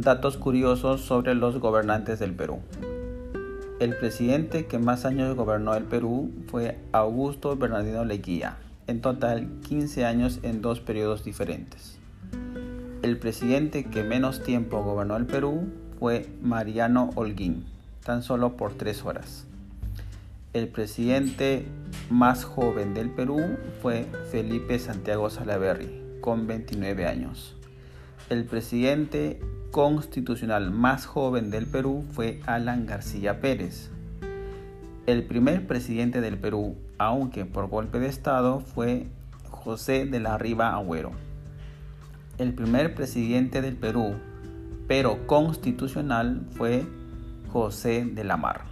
Datos curiosos sobre los gobernantes del Perú. El presidente que más años gobernó el Perú fue Augusto Bernardino Leguía, en total 15 años en dos periodos diferentes. El presidente que menos tiempo gobernó el Perú fue Mariano Holguín, tan solo por tres horas. El presidente más joven del Perú fue Felipe Santiago Salaverry, con 29 años. El presidente constitucional más joven del Perú fue Alan García Pérez. El primer presidente del Perú, aunque por golpe de Estado, fue José de la Riva Agüero. El primer presidente del Perú, pero constitucional, fue José de la Mar.